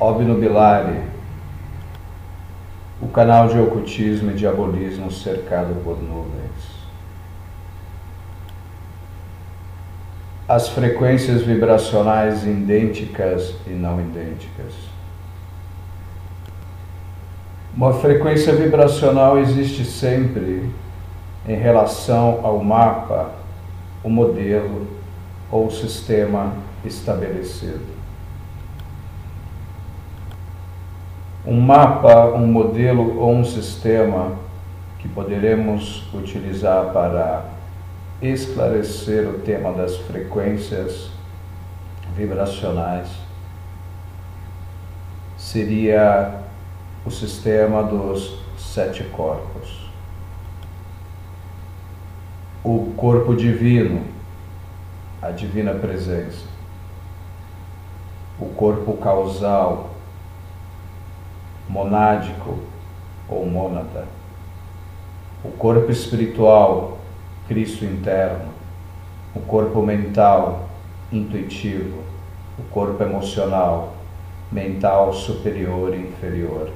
obnubilare o canal de ocultismo e diabolismo cercado por nuvens. As frequências vibracionais idênticas e não idênticas. Uma frequência vibracional existe sempre em relação ao mapa, o modelo ou o sistema estabelecido. Um mapa, um modelo ou um sistema que poderemos utilizar para esclarecer o tema das frequências vibracionais seria o sistema dos sete corpos. O corpo divino, a divina presença. O corpo causal, monádico ou mônada. O corpo espiritual, Cristo interno. O corpo mental, intuitivo. O corpo emocional, mental superior e inferior.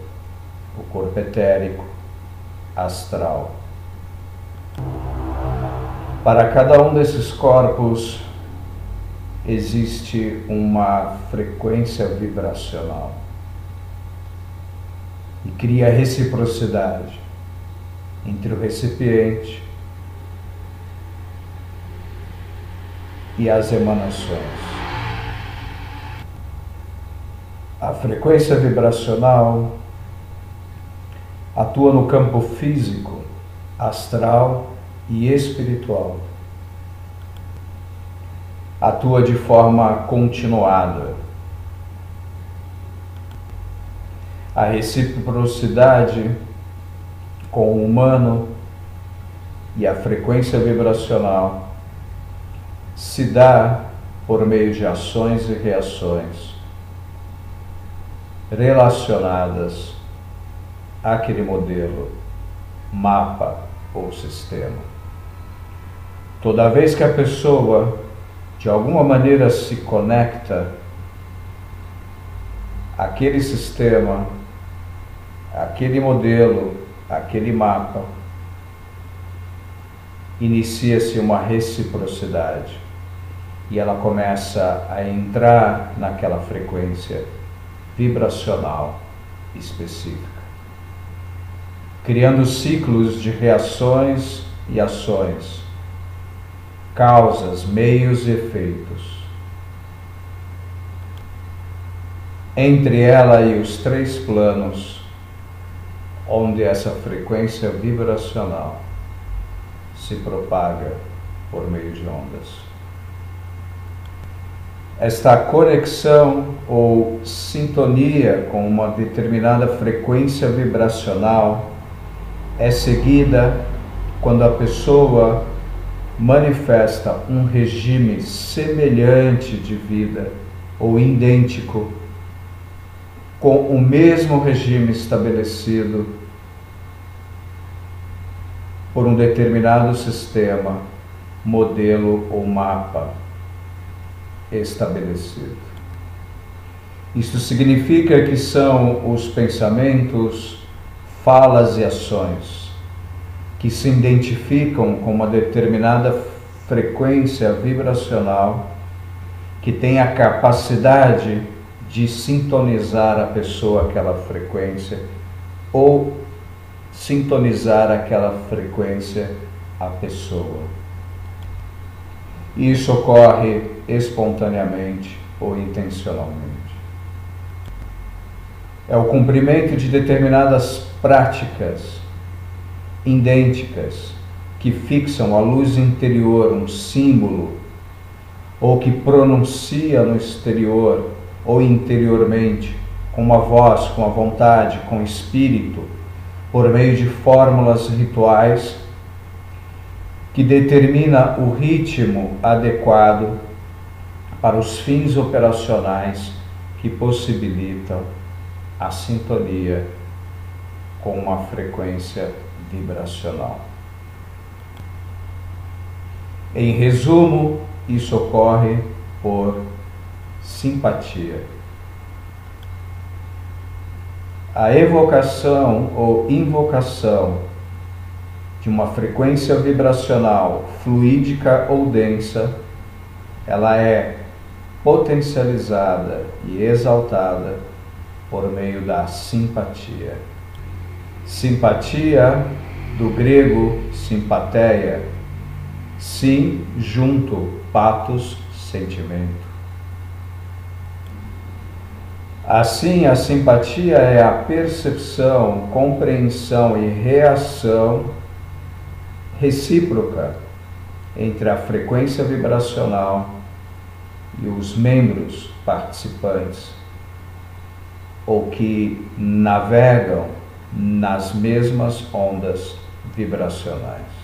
O corpo etérico, astral. Para cada um desses corpos existe uma frequência vibracional e cria reciprocidade entre o recipiente e as emanações. A frequência vibracional atua no campo físico, astral e espiritual. Atua de forma continuada a reciprocidade com o humano e a frequência vibracional se dá por meio de ações e reações relacionadas àquele modelo, mapa ou sistema. Toda vez que a pessoa de alguma maneira se conecta àquele sistema, aquele modelo, aquele mapa, inicia-se uma reciprocidade e ela começa a entrar naquela frequência vibracional específica, criando ciclos de reações e ações, causas, meios e efeitos. Entre ela e os três planos, onde essa frequência vibracional se propaga por meio de ondas. Esta conexão ou sintonia com uma determinada frequência vibracional é seguida quando a pessoa manifesta um regime semelhante de vida ou idêntico com o mesmo regime estabelecido por um determinado sistema, modelo ou mapa estabelecido. Isto significa que são os pensamentos, falas e ações que se identificam com uma determinada frequência vibracional que tem a capacidade de sintonizar a pessoa aquela frequência ou sintonizar aquela frequência a pessoa. Isso ocorre espontaneamente ou intencionalmente. É o cumprimento de determinadas práticas idênticas que fixam a luz interior, um símbolo, ou que pronuncia no exterior ou interiormente, com uma voz, com a vontade, com o espírito, por meio de fórmulas rituais que determina o ritmo adequado para os fins operacionais que possibilitam a sintonia com uma frequência vibracional. Em resumo, isso ocorre por simpatia. A evocação ou invocação de uma frequência vibracional fluídica ou densa, ela é potencializada e exaltada por meio da simpatia. Simpatia, do grego simpatia, sim, junto, patos, sentimento. Assim, a simpatia é a percepção, compreensão e reação recíproca entre a frequência vibracional e os membros participantes, ou que navegam nas mesmas ondas vibracionais.